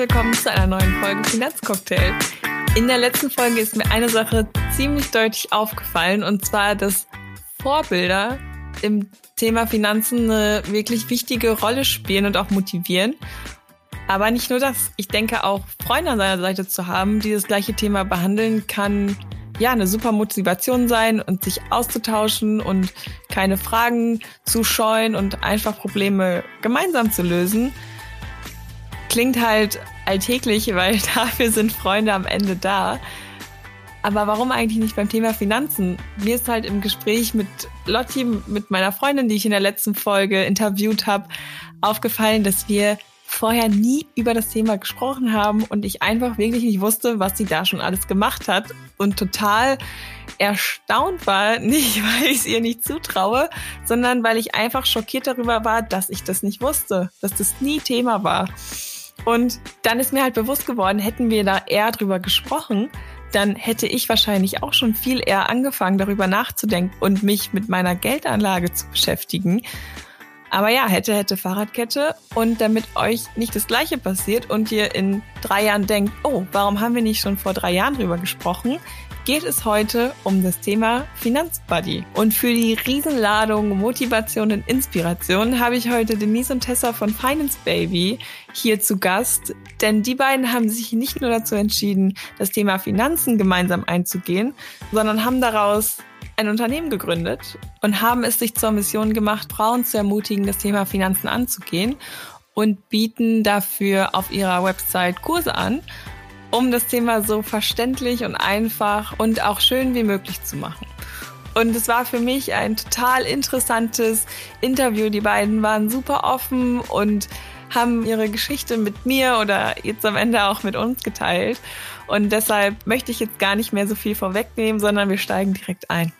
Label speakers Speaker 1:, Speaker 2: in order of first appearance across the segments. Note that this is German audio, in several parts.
Speaker 1: Willkommen zu einer neuen Folge Finanzcocktail. In der letzten Folge ist mir eine Sache ziemlich deutlich aufgefallen und zwar, dass Vorbilder im Thema Finanzen eine wirklich wichtige Rolle spielen und auch motivieren. Aber nicht nur das. Ich denke auch Freunde an seiner Seite zu haben, die das gleiche Thema behandeln, kann ja eine super Motivation sein und sich auszutauschen und keine Fragen zu scheuen und einfach Probleme gemeinsam zu lösen. Klingt halt alltäglich, weil dafür sind Freunde am Ende da. Aber warum eigentlich nicht beim Thema Finanzen? Mir ist halt im Gespräch mit Lotti, mit meiner Freundin, die ich in der letzten Folge interviewt habe, aufgefallen, dass wir vorher nie über das Thema gesprochen haben und ich einfach wirklich nicht wusste, was sie da schon alles gemacht hat und total erstaunt war, nicht weil ich es ihr nicht zutraue, sondern weil ich einfach schockiert darüber war, dass ich das nicht wusste, dass das nie Thema war. Und dann ist mir halt bewusst geworden, hätten wir da eher drüber gesprochen, dann hätte ich wahrscheinlich auch schon viel eher angefangen, darüber nachzudenken und mich mit meiner Geldanlage zu beschäftigen. Aber ja, hätte, hätte Fahrradkette. Und damit euch nicht das Gleiche passiert und ihr in drei Jahren denkt, oh, warum haben wir nicht schon vor drei Jahren drüber gesprochen, geht es heute um das Thema Finanzbuddy. Und für die Riesenladung Motivation und Inspiration habe ich heute Denise und Tessa von Finance Baby hier zu Gast. Denn die beiden haben sich nicht nur dazu entschieden, das Thema Finanzen gemeinsam einzugehen, sondern haben daraus ein Unternehmen gegründet und haben es sich zur Mission gemacht, Frauen zu ermutigen, das Thema Finanzen anzugehen und bieten dafür auf ihrer Website Kurse an, um das Thema so verständlich und einfach und auch schön wie möglich zu machen. Und es war für mich ein total interessantes Interview. Die beiden waren super offen und haben ihre Geschichte mit mir oder jetzt am Ende auch mit uns geteilt. Und deshalb möchte ich jetzt gar nicht mehr so viel vorwegnehmen, sondern wir steigen direkt ein.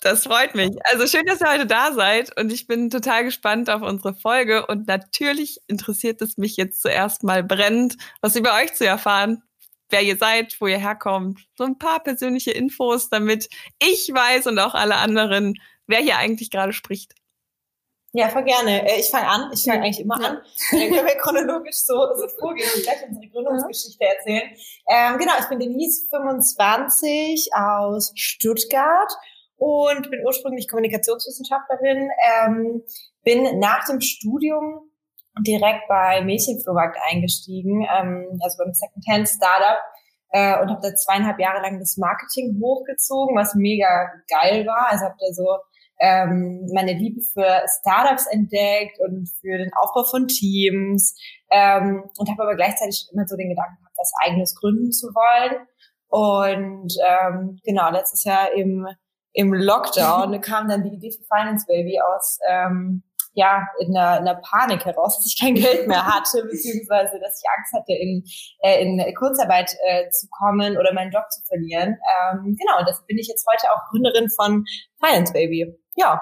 Speaker 1: Das freut mich. Also schön, dass ihr heute da seid und ich bin total gespannt auf unsere Folge und natürlich interessiert es mich jetzt zuerst mal brennend, was über euch zu erfahren, wer ihr seid, wo ihr herkommt, so ein paar persönliche Infos, damit ich weiß und auch alle anderen, wer hier eigentlich gerade spricht.
Speaker 2: Ja, voll gerne. Äh, ich fange an. Ich fange eigentlich immer an. Dann können wir chronologisch so, so vorgehen und gleich unsere Gründungsgeschichte erzählen. Ähm, genau, ich bin Denise, 25, aus Stuttgart und bin ursprünglich Kommunikationswissenschaftlerin, ähm, bin nach dem Studium direkt bei Mädchenflohmarkt eingestiegen, ähm, also beim Secondhand Startup äh, und habe da zweieinhalb Jahre lang das Marketing hochgezogen, was mega geil war. Also habe da so ähm, meine Liebe für Startups entdeckt und für den Aufbau von Teams ähm, und habe aber gleichzeitig immer so den Gedanken gehabt, was eigenes gründen zu wollen. Und ähm, genau, letztes Jahr im im Lockdown kam dann die Idee für Finance Baby aus, ähm, ja, in einer, in einer Panik heraus, dass ich kein Geld mehr hatte, beziehungsweise dass ich Angst hatte, in, äh, in Kurzarbeit äh, zu kommen oder meinen Job zu verlieren. Ähm, genau, und deshalb bin ich jetzt heute auch Gründerin von Finance Baby. Ja.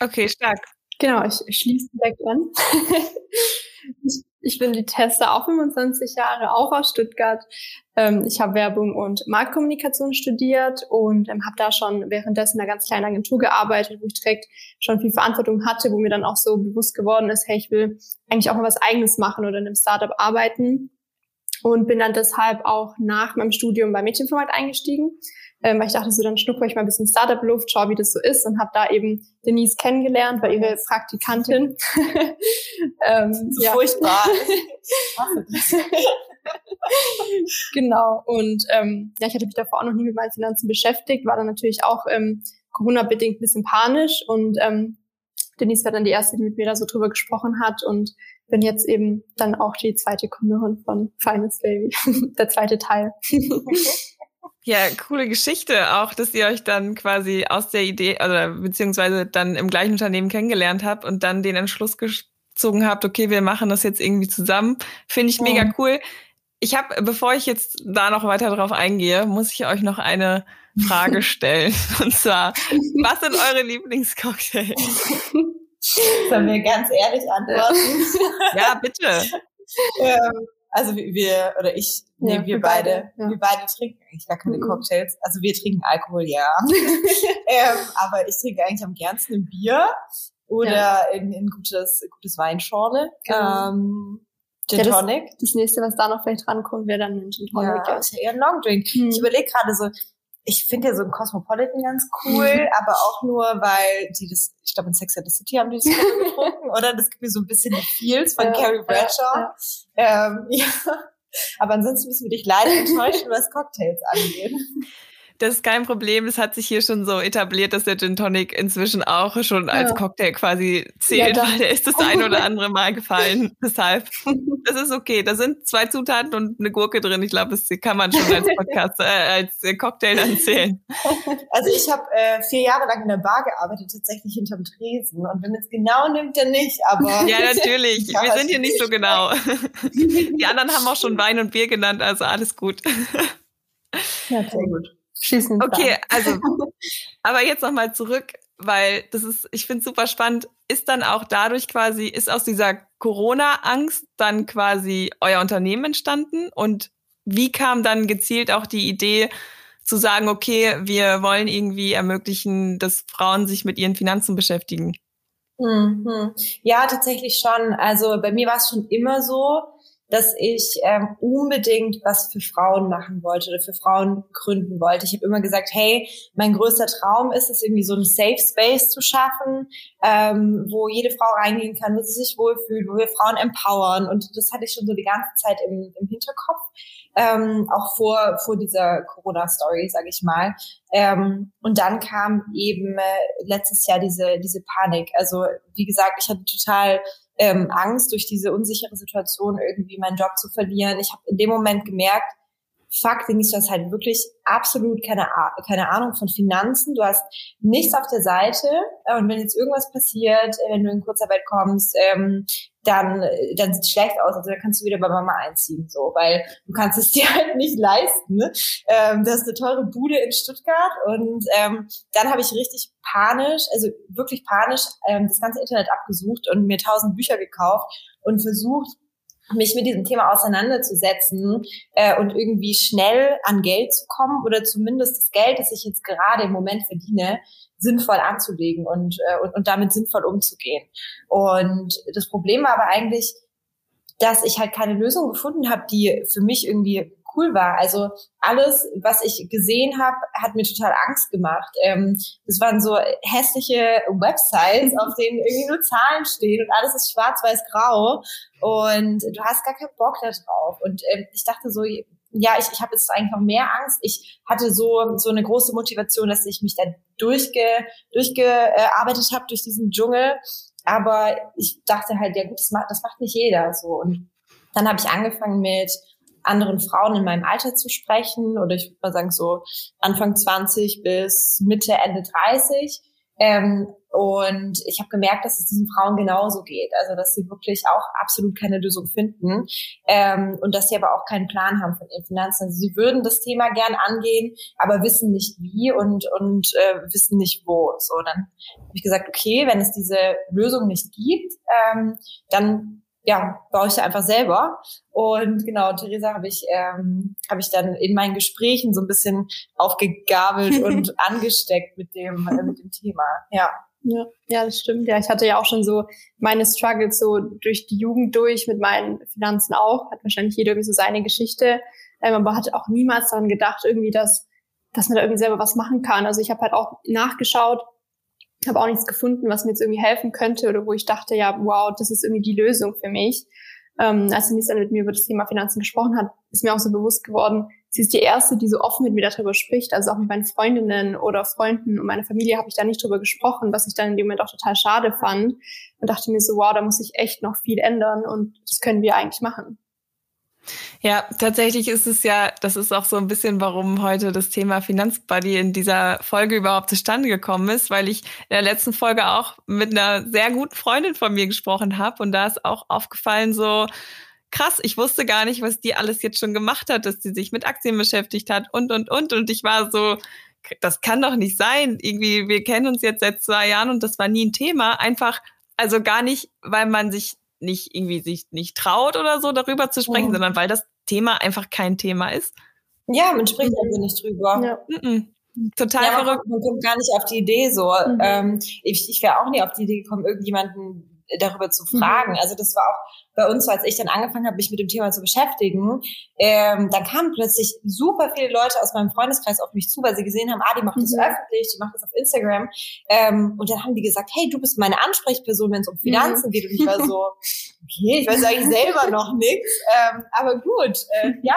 Speaker 1: Okay, stark.
Speaker 3: Genau, ich, ich schließe direkt an. ich, ich bin die Tessa, auch 25 Jahre, auch aus Stuttgart. Ähm, ich habe Werbung und Marktkommunikation studiert und ähm, habe da schon währenddessen in einer ganz kleinen Agentur gearbeitet, wo ich direkt schon viel Verantwortung hatte, wo mir dann auch so bewusst geworden ist, hey, ich will eigentlich auch mal was Eigenes machen oder in einem Startup arbeiten. Und bin dann deshalb auch nach meinem Studium bei Mädchenformat eingestiegen ähm, weil ich dachte, so dann schnuppere ich mal ein bisschen Startup-Luft, schau, wie das so ist und habe da eben Denise kennengelernt, weil ihre Praktikantin.
Speaker 2: ähm, so ja. furchtbar.
Speaker 3: genau. Und ähm, ja, ich hatte mich davor auch noch nie mit meinen Finanzen beschäftigt, war dann natürlich auch ähm, Corona-bedingt ein bisschen panisch und ähm, Denise war dann die erste, die mit mir da so drüber gesprochen hat und bin jetzt eben dann auch die zweite Kunderin von Finance Baby, der zweite Teil.
Speaker 1: Ja, coole Geschichte auch, dass ihr euch dann quasi aus der Idee oder beziehungsweise dann im gleichen Unternehmen kennengelernt habt und dann den Entschluss gezogen habt, okay, wir machen das jetzt irgendwie zusammen. Finde ich mega oh. cool. Ich habe, bevor ich jetzt da noch weiter drauf eingehe, muss ich euch noch eine Frage stellen. Und zwar, was sind eure Lieblingscocktails?
Speaker 2: Sollen wir ganz ehrlich antworten?
Speaker 1: ja, bitte.
Speaker 2: ähm, also wir, oder ich, nee, wir, wir beide, beide ja. wir beide trinken eigentlich gar keine mhm. Cocktails. Also wir trinken Alkohol, ja. ähm, aber ich trinke eigentlich am gernsten ein Bier oder ja. in, in gutes, gutes Weinschorle. Genau. Ähm, Gin Tonic.
Speaker 3: Ja, das, das, nächste, was da noch vielleicht rankommt, wäre dann ein Gin Tonic.
Speaker 2: Ja, ist ja eher ein Long Drink. Hm. Ich überlege gerade so, ich finde ja so ein Cosmopolitan ganz cool, mhm. aber auch nur, weil die das, ich glaube in Sex and the City haben die das getrunken, oder? Das gibt mir so ein bisschen die Feels von ja, Carrie Bradshaw. Ja, ja. Ähm, ja. Aber ansonsten müssen wir dich leider enttäuschen, was Cocktails angeht.
Speaker 1: Das ist kein Problem. Es hat sich hier schon so etabliert, dass der Gin Tonic inzwischen auch schon als ja. Cocktail quasi zählt, ja, weil der ist das ein oder andere Mal gefallen. Deshalb, das ist okay. Da sind zwei Zutaten und eine Gurke drin. Ich glaube, das kann man schon als Podcast, äh, als Cocktail dann zählen.
Speaker 2: Also ich habe äh, vier Jahre lang in der Bar gearbeitet, tatsächlich hinterm Tresen. Und wenn es genau nimmt, dann nicht. Aber
Speaker 1: ja, natürlich. Wir sind hier nicht so genau. Die anderen haben auch schon Wein und Bier genannt, also alles gut.
Speaker 3: Ja, sehr gut schießen.
Speaker 1: Okay, also, aber jetzt nochmal zurück, weil das ist, ich finde super spannend. Ist dann auch dadurch quasi, ist aus dieser Corona-Angst dann quasi euer Unternehmen entstanden? Und wie kam dann gezielt auch die Idee, zu sagen, okay, wir wollen irgendwie ermöglichen, dass Frauen sich mit ihren Finanzen beschäftigen?
Speaker 2: Mhm. Ja, tatsächlich schon. Also bei mir war es schon immer so, dass ich ähm, unbedingt was für Frauen machen wollte oder für Frauen gründen wollte. Ich habe immer gesagt, hey, mein größter Traum ist es, irgendwie so einen Safe Space zu schaffen, ähm, wo jede Frau reingehen kann, wo sie sich wohlfühlt, wo wir Frauen empowern. Und das hatte ich schon so die ganze Zeit im, im Hinterkopf ähm, auch vor, vor dieser Corona-Story, sage ich mal. Ähm, und dann kam eben äh, letztes Jahr diese, diese Panik. Also wie gesagt, ich hatte total ähm, Angst durch diese unsichere Situation irgendwie meinen Job zu verlieren. Ich habe in dem Moment gemerkt, fuck, Denise, du hast halt wirklich absolut keine, keine Ahnung von Finanzen. Du hast nichts auf der Seite. Und wenn jetzt irgendwas passiert, wenn du in Kurzarbeit kommst, ähm, dann, dann sieht schlecht aus. Also dann kannst du wieder bei Mama einziehen, so, weil du kannst es dir halt nicht leisten. Ne? Ähm, das ist eine teure Bude in Stuttgart und ähm, dann habe ich richtig panisch, also wirklich panisch, ähm, das ganze Internet abgesucht und mir tausend Bücher gekauft und versucht, mich mit diesem Thema auseinanderzusetzen äh, und irgendwie schnell an Geld zu kommen oder zumindest das Geld, das ich jetzt gerade im Moment verdiene, sinnvoll anzulegen und, äh, und, und damit sinnvoll umzugehen. Und das Problem war aber eigentlich, dass ich halt keine Lösung gefunden habe, die für mich irgendwie cool war. Also alles, was ich gesehen habe, hat mir total Angst gemacht. Ähm, das waren so hässliche Websites, auf denen irgendwie nur Zahlen stehen und alles ist schwarz-weiß-grau und du hast gar keinen Bock da drauf. Und ähm, ich dachte so, ja, ich, ich habe jetzt eigentlich noch mehr Angst. Ich hatte so so eine große Motivation, dass ich mich da durchge, durchgearbeitet habe durch diesen Dschungel. Aber ich dachte halt, ja gut, das macht, das macht nicht jeder so. Und dann habe ich angefangen mit anderen Frauen in meinem Alter zu sprechen oder ich würde mal sagen so Anfang 20 bis Mitte, Ende 30 ähm, und ich habe gemerkt, dass es diesen Frauen genauso geht. Also dass sie wirklich auch absolut keine Lösung finden ähm, und dass sie aber auch keinen Plan haben von ihren Finanzen. Also sie würden das Thema gern angehen, aber wissen nicht wie und und äh, wissen nicht wo. So dann habe ich gesagt, okay, wenn es diese Lösung nicht gibt, ähm, dann ja, baue ich einfach selber. Und genau, Theresa habe ich, ähm, habe ich dann in meinen Gesprächen so ein bisschen aufgegabelt und angesteckt mit dem, äh, mit dem Thema. Ja.
Speaker 3: Ja, ja, das stimmt. Ja, ich hatte ja auch schon so meine Struggles so durch die Jugend durch mit meinen Finanzen auch. Hat wahrscheinlich jeder irgendwie so seine Geschichte. Ähm, aber hatte auch niemals daran gedacht, irgendwie, dass, dass man da irgendwie selber was machen kann. Also ich habe halt auch nachgeschaut, habe auch nichts gefunden, was mir jetzt irgendwie helfen könnte oder wo ich dachte, ja, wow, das ist irgendwie die Lösung für mich. Ähm, als sie dann mit mir über das Thema Finanzen gesprochen hat, ist mir auch so bewusst geworden, sie ist die erste, die so offen mit mir darüber spricht. Also auch mit meinen Freundinnen oder Freunden und meiner Familie habe ich da nicht drüber gesprochen, was ich dann in dem Moment auch total schade fand und dachte mir so, wow, da muss ich echt noch viel ändern und das können wir eigentlich machen.
Speaker 1: Ja, tatsächlich ist es ja, das ist auch so ein bisschen, warum heute das Thema Finanzbuddy in dieser Folge überhaupt zustande gekommen ist, weil ich in der letzten Folge auch mit einer sehr guten Freundin von mir gesprochen habe und da ist auch aufgefallen so, krass, ich wusste gar nicht, was die alles jetzt schon gemacht hat, dass sie sich mit Aktien beschäftigt hat und, und, und. Und ich war so, das kann doch nicht sein. Irgendwie, wir kennen uns jetzt seit zwei Jahren und das war nie ein Thema. Einfach, also gar nicht, weil man sich nicht irgendwie sich nicht traut oder so darüber zu sprechen, mhm. sondern weil das Thema einfach kein Thema ist.
Speaker 2: Ja, man spricht mhm. also nicht drüber. Ja.
Speaker 1: Mhm. Total ja,
Speaker 2: verrückt. Man kommt gar nicht auf die Idee so. Mhm. Ähm, ich ich wäre auch nie auf die Idee gekommen, irgendjemanden darüber zu fragen. Mhm. Also das war auch bei uns, als ich dann angefangen habe, mich mit dem Thema zu beschäftigen, ähm, dann kamen plötzlich super viele Leute aus meinem Freundeskreis auf mich zu, weil sie gesehen haben, ah, die macht das mhm. öffentlich, die macht das auf Instagram. Ähm, und dann haben die gesagt, hey, du bist meine Ansprechperson, wenn es um Finanzen mhm. geht. Und ich war so, okay, ich weiß eigentlich selber noch nichts. Ähm, aber gut, äh, ja,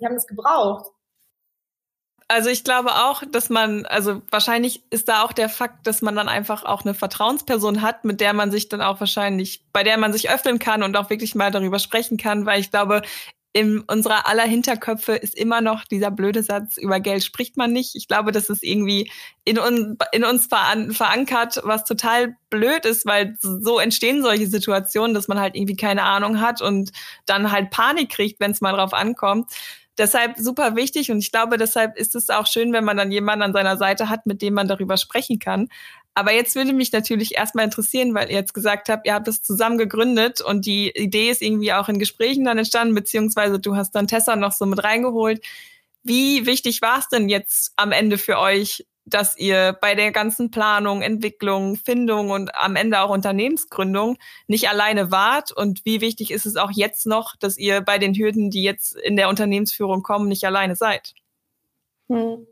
Speaker 2: die haben das gebraucht.
Speaker 1: Also ich glaube auch, dass man, also wahrscheinlich ist da auch der Fakt, dass man dann einfach auch eine Vertrauensperson hat, mit der man sich dann auch wahrscheinlich, bei der man sich öffnen kann und auch wirklich mal darüber sprechen kann, weil ich glaube, in unserer aller Hinterköpfe ist immer noch dieser blöde Satz, über Geld spricht man nicht. Ich glaube, das ist irgendwie in, un, in uns veran verankert, was total blöd ist, weil so entstehen solche Situationen, dass man halt irgendwie keine Ahnung hat und dann halt Panik kriegt, wenn es mal drauf ankommt. Deshalb super wichtig und ich glaube, deshalb ist es auch schön, wenn man dann jemanden an seiner Seite hat, mit dem man darüber sprechen kann. Aber jetzt würde mich natürlich erstmal interessieren, weil ihr jetzt gesagt habt, ihr habt es zusammen gegründet und die Idee ist irgendwie auch in Gesprächen dann entstanden, beziehungsweise du hast dann Tessa noch so mit reingeholt. Wie wichtig war es denn jetzt am Ende für euch, dass ihr bei der ganzen Planung, Entwicklung, Findung und am Ende auch Unternehmensgründung nicht alleine wart? Und wie wichtig ist es auch jetzt noch, dass ihr bei den Hürden, die jetzt in der Unternehmensführung kommen, nicht alleine seid?
Speaker 3: Hm.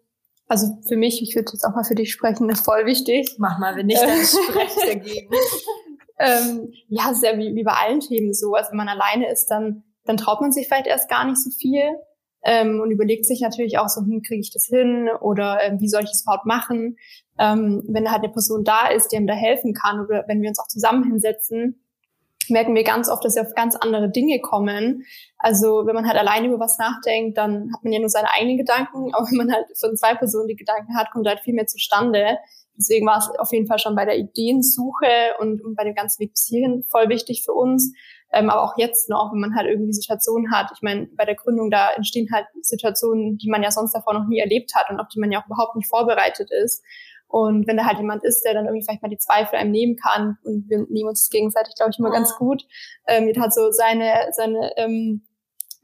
Speaker 3: Also für mich, ich würde jetzt auch mal für dich sprechen, ist voll wichtig.
Speaker 2: Mach mal, wenn nicht, dann spreche dagegen.
Speaker 3: ähm, ja, es ist ja wie, wie bei allen Themen so. Also wenn man alleine ist, dann, dann traut man sich vielleicht erst gar nicht so viel ähm, und überlegt sich natürlich auch so, hm, kriege ich das hin oder ähm, wie soll ich das überhaupt machen? Ähm, wenn halt eine Person da ist, die einem da helfen kann oder wenn wir uns auch zusammen hinsetzen, merken wir ganz oft, dass wir auf ganz andere Dinge kommen. Also wenn man halt alleine über was nachdenkt, dann hat man ja nur seine eigenen Gedanken, aber wenn man halt von zwei Personen die Gedanken hat, kommt halt viel mehr zustande. Deswegen war es auf jeden Fall schon bei der Ideensuche und, und bei dem ganzen Weg voll wichtig für uns, ähm, aber auch jetzt noch, wenn man halt irgendwie Situationen hat. Ich meine, bei der Gründung, da entstehen halt Situationen, die man ja sonst davor noch nie erlebt hat und auf die man ja auch überhaupt nicht vorbereitet ist. Und wenn da halt jemand ist, der dann irgendwie vielleicht mal die Zweifel einem nehmen kann und wir nehmen uns gegenseitig, glaube ich, immer ganz gut. Ähm, jeder hat so seine, seine ähm,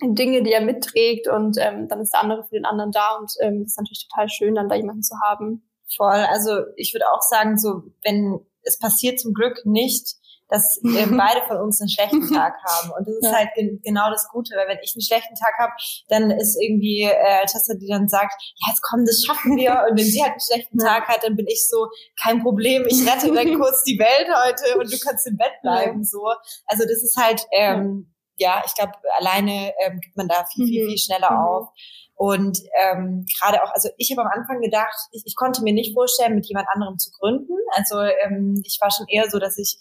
Speaker 3: Dinge, die er mitträgt und ähm, dann ist der andere für den anderen da und ähm, ist natürlich total schön, dann da jemanden zu haben.
Speaker 2: Voll. Also ich würde auch sagen, so wenn es passiert zum Glück nicht, dass äh, beide von uns einen schlechten Tag haben. Und das ist ja. halt ge genau das Gute, weil wenn ich einen schlechten Tag habe, dann ist irgendwie äh, Tessa, die dann sagt, ja, jetzt komm, das schaffen wir. Und wenn sie halt einen schlechten Tag hat, dann bin ich so, kein Problem, ich rette dann kurz die Welt heute und du kannst im Bett bleiben. Ja. So. Also das ist halt, ähm, ja, ich glaube, alleine ähm, gibt man da viel, viel, mhm. viel schneller mhm. auf. Und ähm, gerade auch, also ich habe am Anfang gedacht, ich, ich konnte mir nicht vorstellen, mit jemand anderem zu gründen. Also ähm, ich war schon eher so, dass ich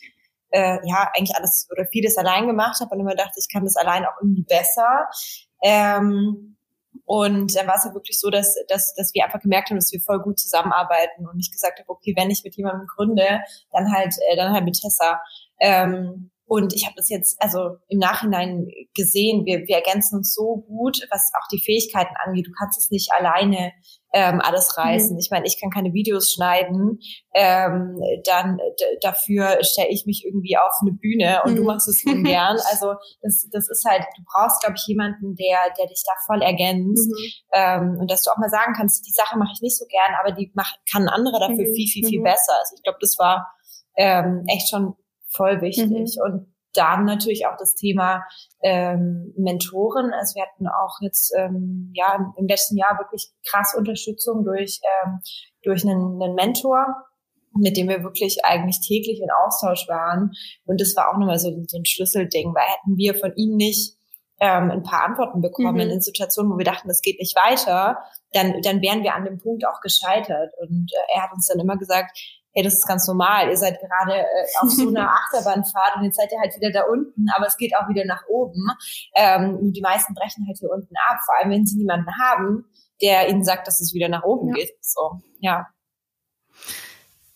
Speaker 2: äh, ja eigentlich alles oder vieles allein gemacht habe und immer dachte, ich kann das allein auch irgendwie besser. Ähm, und dann war es ja wirklich so, dass, dass, dass wir einfach gemerkt haben, dass wir voll gut zusammenarbeiten und ich gesagt habe, okay, wenn ich mit jemandem gründe, dann halt, äh, dann halt mit Tessa. Ähm, und ich habe das jetzt also im Nachhinein gesehen, wir, wir ergänzen uns so gut, was auch die Fähigkeiten angeht. Du kannst es nicht alleine ähm, alles reißen. Mhm. Ich meine, ich kann keine Videos schneiden, ähm, dann dafür stelle ich mich irgendwie auf eine Bühne und mhm. du machst es ungern. Also das, das ist halt, du brauchst, glaube ich, jemanden, der, der dich da voll ergänzt. Mhm. Ähm, und dass du auch mal sagen kannst, die Sache mache ich nicht so gern, aber die mach, kann ein anderer dafür mhm. viel, viel, viel mhm. besser. Also ich glaube, das war ähm, echt schon voll wichtig. Mhm. Und dann natürlich auch das Thema ähm, Mentoren. Also wir hatten auch jetzt ähm, ja im letzten Jahr wirklich krass Unterstützung durch ähm, durch einen, einen Mentor, mit dem wir wirklich eigentlich täglich in Austausch waren. Und das war auch nochmal so, so ein Schlüsselding, weil hätten wir von ihm nicht ähm, ein paar Antworten bekommen mhm. in Situationen, wo wir dachten, das geht nicht weiter, dann, dann wären wir an dem Punkt auch gescheitert. Und äh, er hat uns dann immer gesagt, hey, das ist ganz normal. Ihr seid gerade äh, auf so einer Achterbahnfahrt und jetzt seid ihr halt wieder da unten, aber es geht auch wieder nach oben. Ähm, die meisten brechen halt hier unten ab, vor allem wenn sie niemanden haben, der ihnen sagt, dass es wieder nach oben ja. geht. So, ja.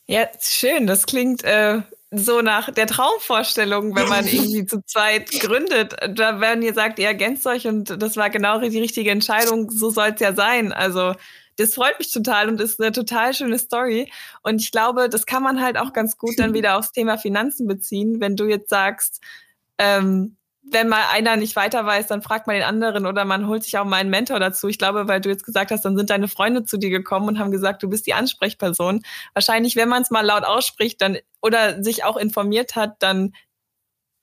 Speaker 1: Ja, schön. Das klingt äh, so nach der Traumvorstellung, wenn man irgendwie zu zweit gründet. Da werden ihr sagt, ihr ergänzt euch und das war genau die richtige Entscheidung. So soll es ja sein. Also das freut mich total und ist eine total schöne Story. Und ich glaube, das kann man halt auch ganz gut dann wieder aufs Thema Finanzen beziehen, wenn du jetzt sagst, ähm, wenn mal einer nicht weiter weiß, dann fragt man den anderen oder man holt sich auch mal einen Mentor dazu. Ich glaube, weil du jetzt gesagt hast, dann sind deine Freunde zu dir gekommen und haben gesagt, du bist die Ansprechperson. Wahrscheinlich, wenn man es mal laut ausspricht, dann oder sich auch informiert hat, dann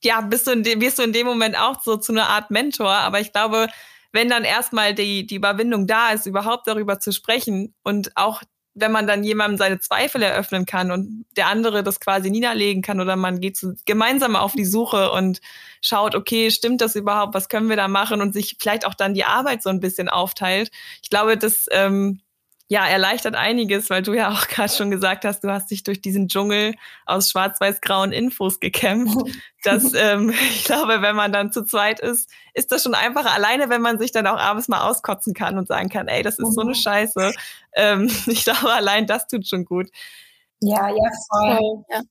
Speaker 1: ja, bist du in dem, wirst du in dem Moment auch so zu einer Art Mentor. Aber ich glaube, wenn dann erstmal die, die Überwindung da ist, überhaupt darüber zu sprechen und auch wenn man dann jemandem seine Zweifel eröffnen kann und der andere das quasi niederlegen kann oder man geht so gemeinsam auf die Suche und schaut, okay, stimmt das überhaupt, was können wir da machen und sich vielleicht auch dann die Arbeit so ein bisschen aufteilt. Ich glaube, das ähm, ja, erleichtert einiges, weil du ja auch gerade schon gesagt hast, du hast dich durch diesen Dschungel aus schwarz-weiß-grauen Infos gekämpft. Das, ähm, ich glaube, wenn man dann zu zweit ist, ist das schon einfacher. Alleine, wenn man sich dann auch abends mal auskotzen kann und sagen kann, ey, das ist so eine mhm. Scheiße. Ähm, ich glaube, allein das tut schon gut.
Speaker 2: Ja, ja, voll. Ja.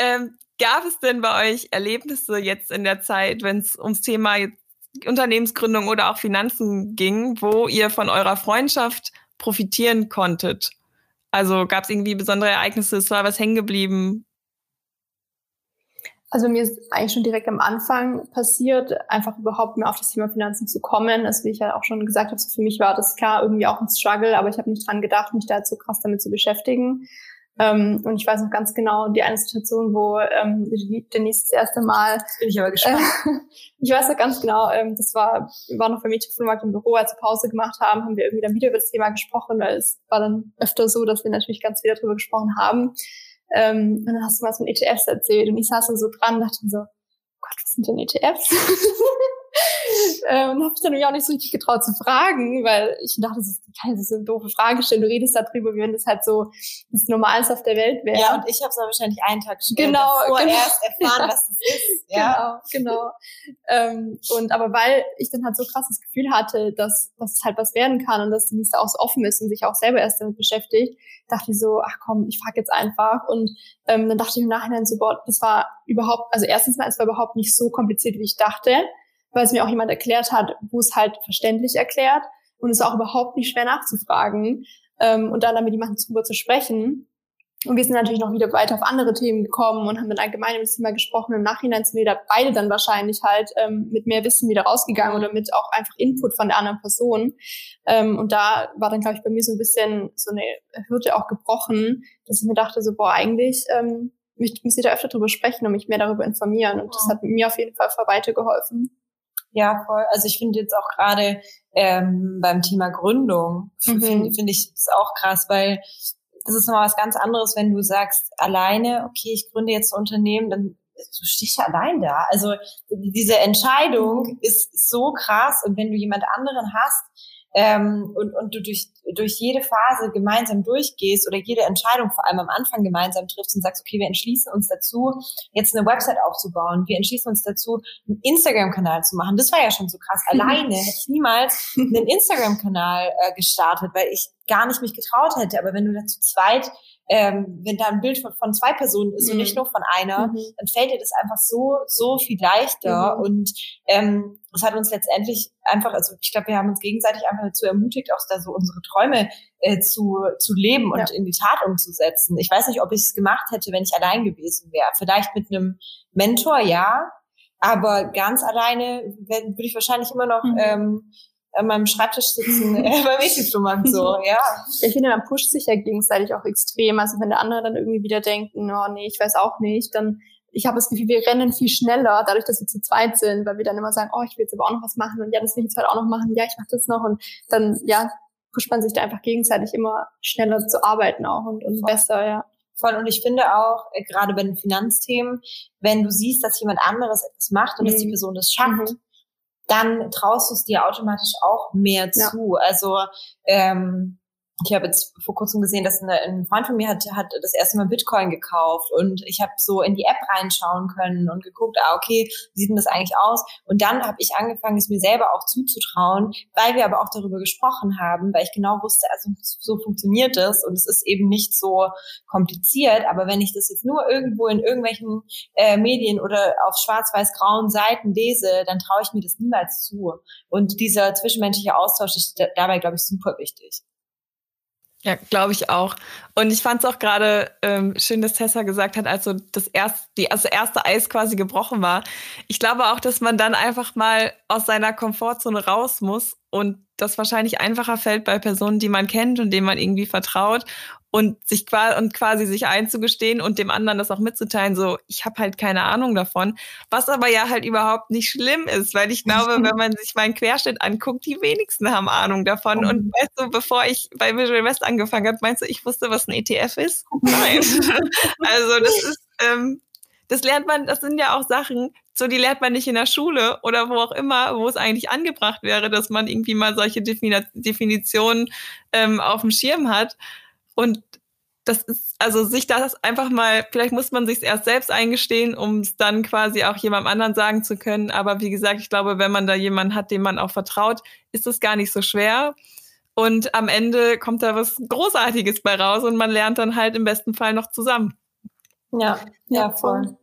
Speaker 1: Ähm, gab es denn bei euch Erlebnisse jetzt in der Zeit, wenn es ums Thema Unternehmensgründung oder auch Finanzen ging, wo ihr von eurer Freundschaft profitieren konntet? Also gab es irgendwie besondere Ereignisse, es war was hängen geblieben?
Speaker 3: Also mir ist eigentlich schon direkt am Anfang passiert, einfach überhaupt mehr auf das Thema Finanzen zu kommen. Also wie ich ja auch schon gesagt habe, für mich war das klar irgendwie auch ein Struggle, aber ich habe nicht dran gedacht, mich da so krass damit zu beschäftigen. Ähm, und ich weiß noch ganz genau die eine Situation, wo ähm, Denise das erste Mal.
Speaker 2: Bin ich aber gespannt. Äh,
Speaker 3: ich weiß noch ganz genau, ähm, das war, wir waren noch beim Mädchenfilmmarkt im Büro, als wir Pause gemacht haben, haben wir irgendwie dann wieder über das Thema gesprochen, weil es war dann öfter so, dass wir natürlich ganz viel darüber gesprochen haben. Ähm, und dann hast du mal so ein ETFs erzählt und ich saß dann so dran und dachte mir so, Gott, was sind denn ETFs? äh, und habe mich dann auch nicht so richtig getraut zu fragen, weil ich dachte, das ist, das ist eine doofe Frage stellen. Du redest darüber, wie wenn das halt so das Normalste auf der Welt wäre.
Speaker 2: Ja, und ich habe es wahrscheinlich einen Tag
Speaker 3: später genau,
Speaker 2: genau.
Speaker 3: erst
Speaker 2: erfahren, was das ist.
Speaker 3: Ja. Genau, genau. ähm, und aber weil ich dann halt so krasses Gefühl hatte, dass, dass es halt was werden kann und dass die Liste auch so offen ist und sich auch selber erst damit beschäftigt, dachte ich so, ach komm, ich frag jetzt einfach. Und ähm, dann dachte ich im Nachhinein so, boah, das war überhaupt, also erstens mal, es war überhaupt nicht so kompliziert, wie ich dachte weil es mir auch jemand erklärt hat, wo es halt verständlich erklärt und es auch überhaupt nicht schwer nachzufragen ähm, und dann damit jemanden drüber zu sprechen. Und wir sind natürlich noch wieder weiter auf andere Themen gekommen und haben dann allgemein über das Thema gesprochen. Im Nachhinein sind wir da beide dann wahrscheinlich halt ähm, mit mehr Wissen wieder rausgegangen oder mit auch einfach Input von der anderen Person. Ähm, und da war dann, glaube ich, bei mir so ein bisschen so eine Hürde auch gebrochen, dass ich mir dachte, so, boah, eigentlich ähm, müsste ich da öfter drüber sprechen und mich mehr darüber informieren. Und das hat mir auf jeden Fall weitergeholfen.
Speaker 2: Ja, voll. Also ich finde jetzt auch gerade ähm, beim Thema Gründung mhm. finde find ich das auch krass, weil das ist nochmal was ganz anderes, wenn du sagst, alleine, okay, ich gründe jetzt ein Unternehmen, dann du stehst ja allein da. Also diese Entscheidung mhm. ist so krass und wenn du jemand anderen hast, ähm, und, und du durch, durch jede Phase gemeinsam durchgehst oder jede Entscheidung vor allem am Anfang gemeinsam triffst und sagst, okay, wir entschließen uns dazu, jetzt eine Website aufzubauen, wir entschließen uns dazu, einen Instagram-Kanal zu machen. Das war ja schon so krass. Alleine hätte ich niemals einen Instagram-Kanal äh, gestartet, weil ich gar nicht mich getraut hätte. Aber wenn du da zu zweit ähm, wenn da ein Bild von, von zwei Personen ist mhm. und nicht nur von einer, mhm. dann fällt dir das einfach so, so viel leichter. Mhm. Und ähm, das hat uns letztendlich einfach, also ich glaube, wir haben uns gegenseitig einfach dazu ermutigt, auch da so unsere Träume äh, zu, zu leben und ja. in die Tat umzusetzen. Ich weiß nicht, ob ich es gemacht hätte, wenn ich allein gewesen wäre. Vielleicht mit einem Mentor, ja, aber ganz alleine würde ich wahrscheinlich immer noch mhm. ähm, an meinem Schreibtisch sitzen äh, beim Mädchenflohmarkt so, ja.
Speaker 3: Ich finde, man pusht sich ja gegenseitig auch extrem. Also wenn der andere dann irgendwie wieder denkt, oh nee, ich weiß auch nicht, dann ich habe das Gefühl, wir rennen viel schneller, dadurch, dass wir zu zweit sind, weil wir dann immer sagen, oh, ich will jetzt aber auch noch was machen und ja, das will ich jetzt halt auch noch machen, ja, ich mache das noch und dann, ja, pusht man sich da einfach gegenseitig immer schneller zu arbeiten auch und, und besser, ja.
Speaker 2: Voll. Und ich finde auch, äh, gerade bei den Finanzthemen, wenn du siehst, dass jemand anderes etwas macht und mhm. dass die mhm. Person das schafft, mhm dann traust du es dir automatisch auch mehr zu. Ja. Also ähm, ich habe jetzt vor kurzem gesehen, dass eine, ein Freund von mir hat, hat das erste Mal Bitcoin gekauft und ich habe so in die App reinschauen können und geguckt, ah, okay, wie sieht denn das eigentlich aus? Und dann habe ich angefangen, es mir selber auch zuzutrauen, weil wir aber auch darüber gesprochen haben, weil ich genau wusste, also so funktioniert das und es ist eben nicht so kompliziert, aber wenn ich das jetzt nur irgendwo in irgendwelchen äh, Medien oder auf schwarz-weiß-grauen Seiten lese, dann traue ich mir das niemals zu. Und dieser zwischenmenschliche Austausch ist dabei, glaube ich, super wichtig.
Speaker 1: Ja, glaube ich auch. Und ich fand es auch gerade ähm, schön, dass Tessa gesagt hat, als so das erste, die, also erste Eis quasi gebrochen war. Ich glaube auch, dass man dann einfach mal aus seiner Komfortzone raus muss und das wahrscheinlich einfacher fällt bei Personen, die man kennt und denen man irgendwie vertraut und sich und quasi sich einzugestehen und dem anderen das auch mitzuteilen, so ich habe halt keine Ahnung davon, was aber ja halt überhaupt nicht schlimm ist, weil ich glaube, wenn man sich meinen Querschnitt anguckt, die wenigsten haben Ahnung davon und mhm. weißt du, bevor ich bei Visual West angefangen habe, meinst du, ich wusste, was ein ETF ist? Nein. also das ist ähm, das lernt man, das sind ja auch Sachen, so die lernt man nicht in der Schule oder wo auch immer, wo es eigentlich angebracht wäre, dass man irgendwie mal solche Definitionen ähm, auf dem Schirm hat. Und das ist, also sich das einfach mal, vielleicht muss man sich erst selbst eingestehen, um es dann quasi auch jemandem anderen sagen zu können. Aber wie gesagt, ich glaube, wenn man da jemanden hat, dem man auch vertraut, ist es gar nicht so schwer. Und am Ende kommt da was Großartiges bei raus und man lernt dann halt im besten Fall noch zusammen.
Speaker 2: Ja, ja, voll.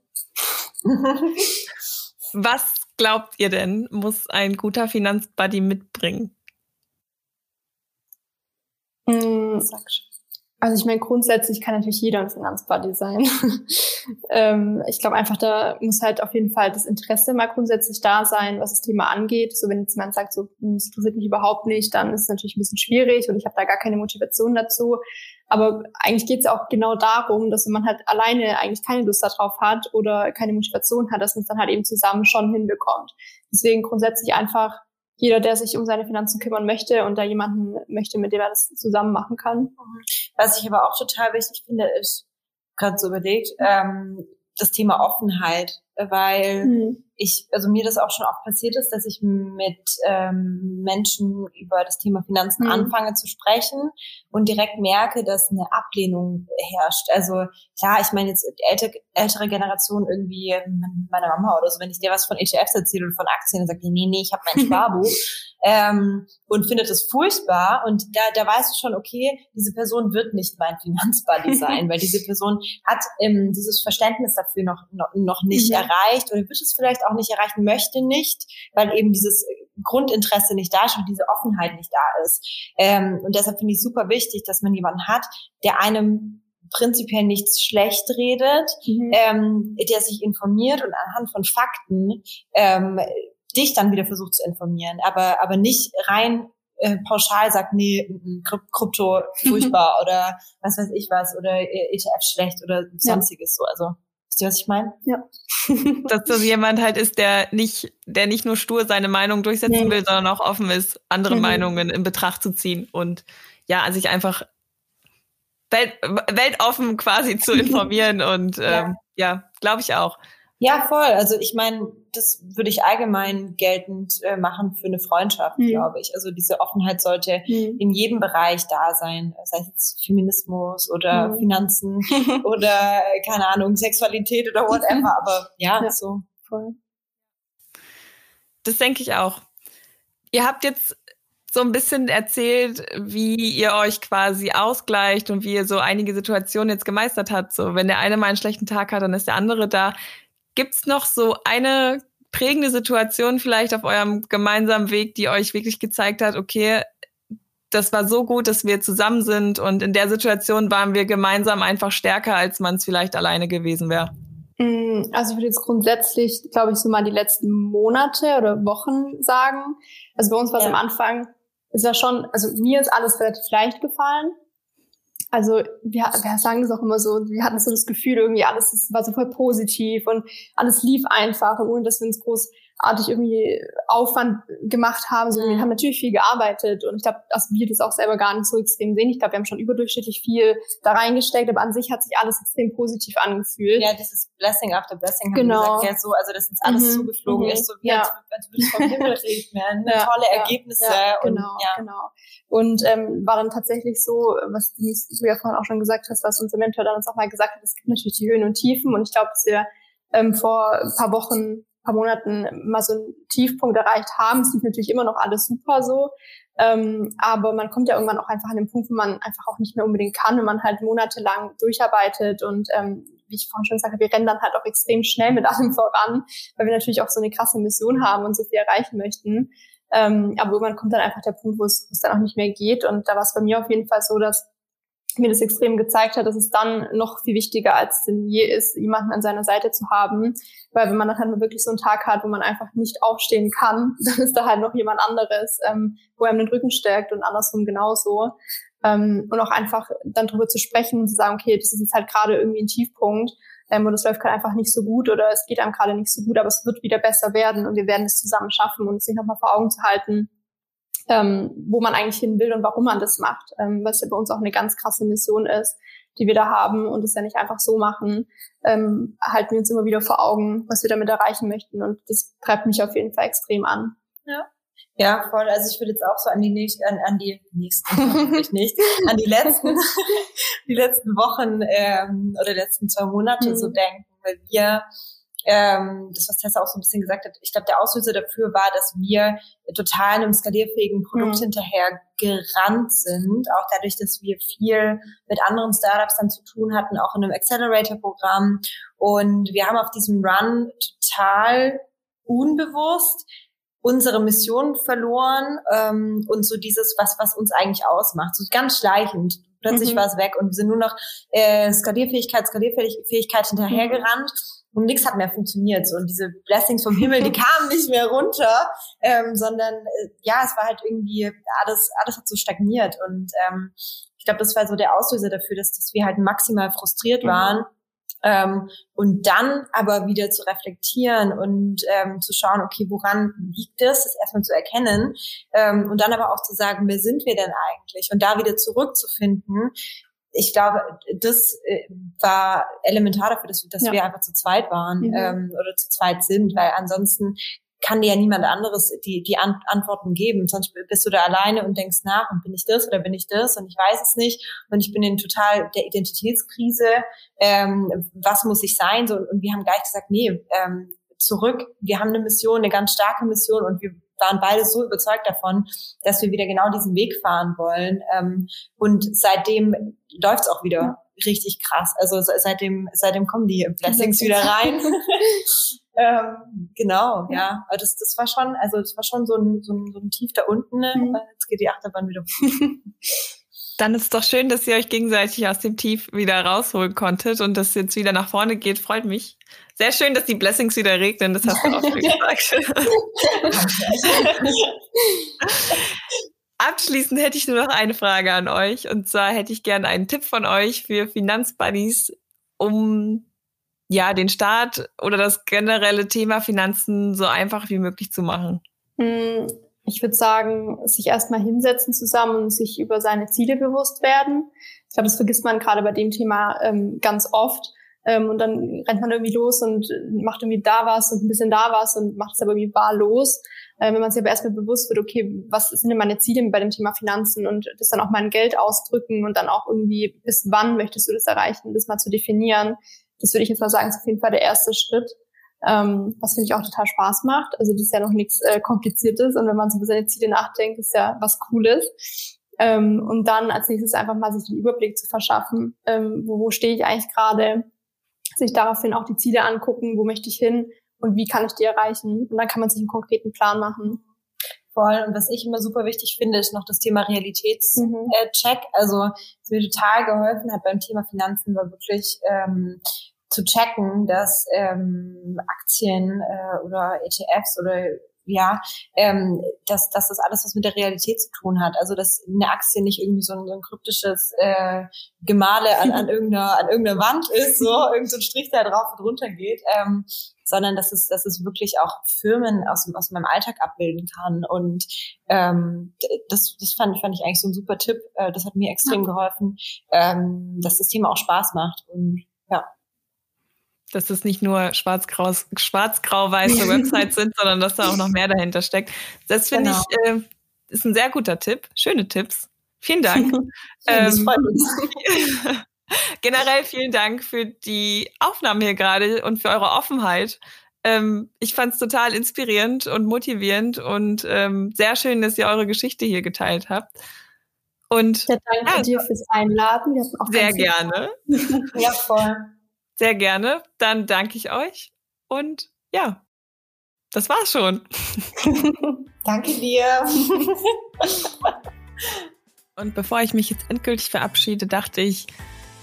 Speaker 1: was glaubt ihr denn, muss ein guter Finanzbuddy mitbringen?
Speaker 3: Mm, also ich meine, grundsätzlich kann natürlich jeder ein Finanzbuddy sein. ähm, ich glaube einfach, da muss halt auf jeden Fall das Interesse mal grundsätzlich da sein, was das Thema angeht. So wenn jetzt jemand sagt, so, hm, es interessiert mich überhaupt nicht, dann ist es natürlich ein bisschen schwierig und ich habe da gar keine Motivation dazu. Aber eigentlich geht es auch genau darum, dass wenn man halt alleine eigentlich keine Lust darauf hat oder keine Motivation hat, dass man es dann halt eben zusammen schon hinbekommt. Deswegen grundsätzlich einfach jeder, der sich um seine Finanzen kümmern möchte und da jemanden möchte, mit dem er das zusammen machen kann.
Speaker 2: Was ich aber auch total wichtig finde, ist, gerade so überlegt, ähm, das Thema Offenheit, weil mhm. ich, also mir das auch schon oft passiert ist, dass ich mit ähm, Menschen über das Thema Finanzen mhm. anfange zu sprechen und direkt merke, dass eine Ablehnung herrscht. Also klar, ich meine jetzt ältere, ältere Generation irgendwie, meine Mama oder so, wenn ich dir was von ETFs erzähle und von Aktien, dann sagt die, nee, nee, ich habe mein Sparbuch ähm, und findet es furchtbar. Und da, da weißt du schon, okay, diese Person wird nicht mein Finanzbuddy sein, weil diese Person hat ähm, dieses Verständnis dafür noch, noch, noch nicht mhm. Erreicht oder wird es vielleicht auch nicht erreichen, möchte nicht, weil eben dieses Grundinteresse nicht da ist und diese Offenheit nicht da ist. Ähm, und deshalb finde ich super wichtig, dass man jemanden hat, der einem prinzipiell nichts schlecht redet, mhm. ähm, der sich informiert und anhand von Fakten ähm, dich dann wieder versucht zu informieren, aber, aber nicht rein äh, pauschal sagt, nee, Krypto furchtbar oder was weiß ich was oder ETF schlecht oder sonstiges ja. so. Also Wisst ihr, was ich meine?
Speaker 3: Ja.
Speaker 1: Dass das jemand halt ist, der nicht, der nicht nur stur seine Meinung durchsetzen nee. will, sondern auch offen ist, andere mhm. Meinungen in Betracht zu ziehen und ja, sich einfach welt, weltoffen quasi zu informieren und ähm, ja, ja glaube ich auch.
Speaker 2: Ja, voll. Also ich meine, das würde ich allgemein geltend äh, machen für eine Freundschaft, mhm. glaube ich. Also diese Offenheit sollte mhm. in jedem Bereich da sein, sei es jetzt Feminismus oder mhm. Finanzen oder keine Ahnung, Sexualität oder whatever. Aber ja, ja, so voll.
Speaker 1: Das denke ich auch. Ihr habt jetzt so ein bisschen erzählt, wie ihr euch quasi ausgleicht und wie ihr so einige Situationen jetzt gemeistert habt. So, wenn der eine mal einen schlechten Tag hat, dann ist der andere da. Gibt's noch so eine prägende Situation vielleicht auf eurem gemeinsamen Weg, die euch wirklich gezeigt hat, okay, das war so gut, dass wir zusammen sind und in der Situation waren wir gemeinsam einfach stärker, als man es vielleicht alleine gewesen wäre?
Speaker 3: Mm, also ich würde jetzt grundsätzlich, glaube ich, so mal die letzten Monate oder Wochen sagen. Also bei uns war es ja. am Anfang, es war schon, also mir ist alles relativ leicht gefallen also wir, wir sagen das auch immer so, wir hatten so das Gefühl, irgendwie alles war super positiv und alles lief einfach und ohne dass wir uns groß artig irgendwie Aufwand gemacht haben. So, wir mhm. haben natürlich viel gearbeitet und ich glaube, dass wir das auch selber gar nicht so extrem sehen. Ich glaube, wir haben schon überdurchschnittlich viel da reingesteckt, aber an sich hat sich alles extrem positiv angefühlt.
Speaker 2: Ja, dieses Blessing after Blessing haben genau. wir gesagt, ja, so, also dass uns alles mhm. zugeflogen mhm. ist, so wie ja. als, als würde es vom Himmel regnen, ja, tolle ja, Ergebnisse. Ja,
Speaker 3: genau,
Speaker 2: und,
Speaker 3: ja. genau. Und ähm, war dann tatsächlich so, was du ja vorhin auch schon gesagt hast, was unser Mentor dann uns auch mal gesagt hat, es gibt natürlich die Höhen und Tiefen und ich glaube, dass wir ähm, vor ein paar Wochen paar Monaten mal so einen Tiefpunkt erreicht haben. Es lief natürlich immer noch alles super so. Ähm, aber man kommt ja irgendwann auch einfach an den Punkt, wo man einfach auch nicht mehr unbedingt kann, wenn man halt monatelang durcharbeitet und ähm, wie ich vorhin schon gesagt habe, wir rennen dann halt auch extrem schnell mit allem voran, weil wir natürlich auch so eine krasse Mission haben und so viel erreichen möchten. Ähm, aber irgendwann kommt dann einfach der Punkt, wo es dann auch nicht mehr geht. Und da war es bei mir auf jeden Fall so, dass mir das extrem gezeigt hat, dass es dann noch viel wichtiger als denn je ist, jemanden an seiner Seite zu haben. Weil wenn man dann halt wirklich so einen Tag hat, wo man einfach nicht aufstehen kann, dann ist da halt noch jemand anderes, ähm, wo einem den Rücken stärkt und andersrum genauso. Ähm, und auch einfach dann drüber zu sprechen und zu sagen, okay, das ist jetzt halt gerade irgendwie ein Tiefpunkt ähm, und es läuft gerade einfach nicht so gut oder es geht einem gerade nicht so gut, aber es wird wieder besser werden und wir werden es zusammen schaffen und sich nochmal vor Augen zu halten, ähm, wo man eigentlich hin will und warum man das macht, ähm, was ja bei uns auch eine ganz krasse Mission ist, die wir da haben und es ja nicht einfach so machen, ähm, halten wir uns immer wieder vor Augen, was wir damit erreichen möchten und das treibt mich auf jeden Fall extrem an.
Speaker 2: Ja. Ja, voll. Also ich würde jetzt auch so an die nächsten, an, an die nächsten, ich nicht, an die letzten, die letzten Wochen ähm, oder letzten zwei Monate mhm. so denken, weil wir ähm, das, was Tessa auch so ein bisschen gesagt hat, ich glaube, der Auslöser dafür war, dass wir total einem skalierfähigen Produkt mhm. hinterher gerannt sind, auch dadurch, dass wir viel mit anderen Startups dann zu tun hatten, auch in einem Accelerator-Programm. Und wir haben auf diesem Run total unbewusst unsere Mission verloren ähm, und so dieses, was, was uns eigentlich ausmacht. So ganz schleichend. Plötzlich mhm. war es weg und wir sind nur noch äh, Skalierfähigkeit, Skalierfähigkeit hinterhergerannt. Mhm und nichts hat mehr funktioniert. So. Und diese Blessings vom Himmel, die kamen nicht mehr runter, ähm, sondern äh, ja, es war halt irgendwie, alles, alles hat so stagniert. Und ähm, ich glaube, das war so der Auslöser dafür, dass, dass wir halt maximal frustriert mhm. waren. Ähm, und dann aber wieder zu reflektieren und ähm, zu schauen, okay, woran liegt es, das erstmal zu erkennen ähm, und dann aber auch zu sagen, wer sind wir denn eigentlich? Und da wieder zurückzufinden, ich glaube, das äh, war elementar dafür, dass, dass ja. wir einfach zu zweit waren mhm. ähm, oder zu zweit sind, weil ansonsten kann dir ja niemand anderes die, die An Antworten geben. Sonst bist du da alleine und denkst nach und bin ich das oder bin ich das und ich weiß es nicht und ich bin in total der Identitätskrise. Ähm, was muss ich sein? So, und wir haben gleich gesagt, nee, ähm, zurück. Wir haben eine Mission, eine ganz starke Mission und wir waren beide so überzeugt davon, dass wir wieder genau diesen Weg fahren wollen. Ähm, und seitdem läuft's auch wieder richtig krass. Also seitdem, seitdem kommen die Blessings wieder rein. ähm, genau, ja. Aber das, das war schon, also das war schon so ein, so ein, so ein Tief da unten. Ne? Mhm. Jetzt geht die Achterbahn wieder hoch.
Speaker 1: Dann ist es doch schön, dass ihr euch gegenseitig aus dem Tief wieder rausholen konntet und das jetzt wieder nach vorne geht. Freut mich. Sehr schön, dass die Blessings wieder regnen, das hast du auch schon gesagt. Abschließend hätte ich nur noch eine Frage an euch. Und zwar hätte ich gerne einen Tipp von euch für Finanzbuddies, um ja den Start oder das generelle Thema Finanzen so einfach wie möglich zu machen.
Speaker 3: Ich würde sagen, sich erstmal hinsetzen zusammen und sich über seine Ziele bewusst werden. Ich glaube, das vergisst man gerade bei dem Thema ähm, ganz oft. Ähm, und dann rennt man irgendwie los und macht irgendwie da was und ein bisschen da was und macht es aber irgendwie wahllos. Äh, wenn man sich aber erstmal bewusst wird, okay, was sind denn meine Ziele bei dem Thema Finanzen und das dann auch mal in Geld ausdrücken und dann auch irgendwie, bis wann möchtest du das erreichen, das mal zu definieren. Das würde ich jetzt mal sagen, ist auf jeden Fall der erste Schritt. Ähm, was finde ich auch total Spaß macht. Also das ist ja noch nichts äh, Kompliziertes und wenn man so über seine Ziele nachdenkt, ist ja was Cooles. Ähm, und dann als nächstes einfach mal sich den Überblick zu verschaffen, ähm, wo, wo stehe ich eigentlich gerade, sich daraufhin auch die Ziele angucken, wo möchte ich hin und wie kann ich die erreichen. Und dann kann man sich einen konkreten Plan machen.
Speaker 2: Voll. Und was ich immer super wichtig finde, ist noch das Thema Realitätscheck. Mhm. Äh, also, was mir total geholfen hat beim Thema Finanzen, war wirklich ähm, zu checken, dass ähm, Aktien äh, oder ETFs oder ja, ähm, dass, dass das alles was mit der Realität zu tun hat. Also dass eine Aktie nicht irgendwie so ein, so ein kryptisches äh, Gemale an, an, irgendeiner, an irgendeiner Wand ist, so irgendein so Strich, der drauf und runter geht, ähm, sondern dass es, dass es wirklich auch Firmen aus, aus meinem Alltag abbilden kann. Und ähm, das, das fand, fand ich eigentlich so ein super Tipp. Äh, das hat mir extrem ja. geholfen, ähm, dass das Thema auch Spaß macht. Und ja
Speaker 1: dass es nicht nur schwarz-grau-weiße schwarz Websites sind, sondern dass da auch noch mehr dahinter steckt. Das finde genau. ich äh, ist ein sehr guter Tipp. Schöne Tipps. Vielen Dank. ähm, generell vielen Dank für die Aufnahme hier gerade und für eure Offenheit. Ähm, ich fand es total inspirierend und motivierend und ähm, sehr schön, dass ihr eure Geschichte hier geteilt habt. Und
Speaker 3: ja, danke ja, dir fürs Einladen.
Speaker 1: Sehr gerne.
Speaker 2: ja, voll.
Speaker 1: Sehr gerne. Dann danke ich euch. Und ja, das war's schon.
Speaker 2: danke dir.
Speaker 1: Und bevor ich mich jetzt endgültig verabschiede, dachte ich,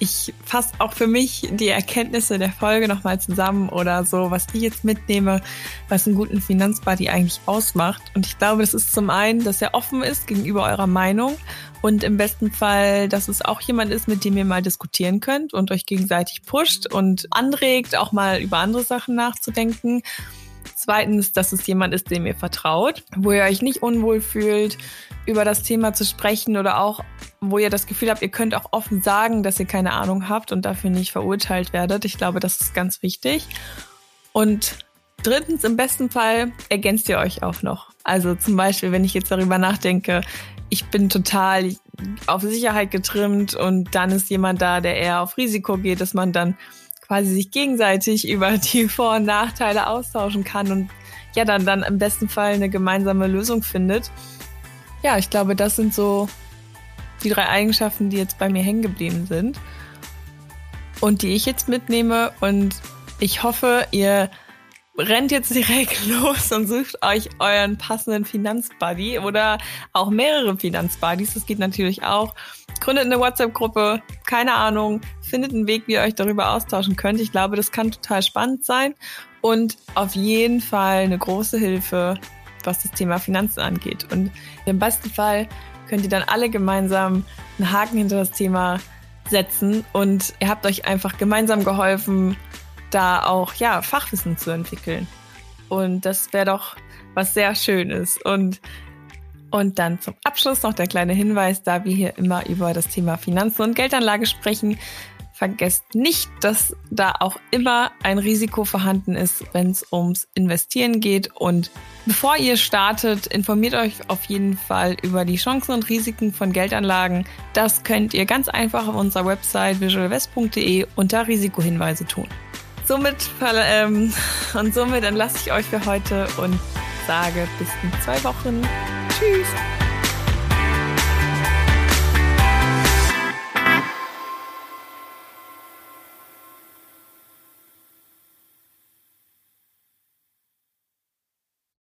Speaker 1: ich fasse auch für mich die Erkenntnisse der Folge nochmal zusammen oder so, was ich jetzt mitnehme, was einen guten Finanzbuddy eigentlich ausmacht. Und ich glaube, das ist zum einen, dass er offen ist gegenüber eurer Meinung und im besten Fall, dass es auch jemand ist, mit dem ihr mal diskutieren könnt und euch gegenseitig pusht und anregt, auch mal über andere Sachen nachzudenken. Zweitens, dass es jemand ist, dem ihr vertraut, wo ihr euch nicht unwohl fühlt, über das Thema zu sprechen oder auch, wo ihr das Gefühl habt, ihr könnt auch offen sagen, dass ihr keine Ahnung habt und dafür nicht verurteilt werdet. Ich glaube, das ist ganz wichtig. Und drittens, im besten Fall ergänzt ihr euch auch noch. Also zum Beispiel, wenn ich jetzt darüber nachdenke, ich bin total auf Sicherheit getrimmt und dann ist jemand da, der eher auf Risiko geht, dass man dann quasi sich gegenseitig über die Vor- und Nachteile austauschen kann und ja, dann, dann im besten Fall eine gemeinsame Lösung findet ja, ich glaube, das sind so die drei Eigenschaften, die jetzt bei mir hängen geblieben sind und die ich jetzt mitnehme. Und ich hoffe, ihr rennt jetzt direkt los und sucht euch euren passenden Finanzbuddy oder auch mehrere Finanzbuddies. Das geht natürlich auch. Gründet eine WhatsApp-Gruppe, keine Ahnung, findet einen Weg, wie ihr euch darüber austauschen könnt. Ich glaube, das kann total spannend sein und auf jeden Fall eine große Hilfe was das Thema Finanzen angeht. Und im besten Fall könnt ihr dann alle gemeinsam einen Haken hinter das Thema setzen und ihr habt euch einfach gemeinsam geholfen, da auch ja Fachwissen zu entwickeln. Und das wäre doch was sehr Schönes. Und und dann zum Abschluss noch der kleine Hinweis, da wir hier immer über das Thema Finanzen und Geldanlage sprechen, vergesst nicht, dass da auch immer ein Risiko vorhanden ist, wenn es ums Investieren geht. Und bevor ihr startet, informiert euch auf jeden Fall über die Chancen und Risiken von Geldanlagen. Das könnt ihr ganz einfach auf unserer Website visualvest.de unter Risikohinweise tun. Somit ähm, und somit entlasse ich euch für heute und sage bis in zwei Wochen. Tschüss.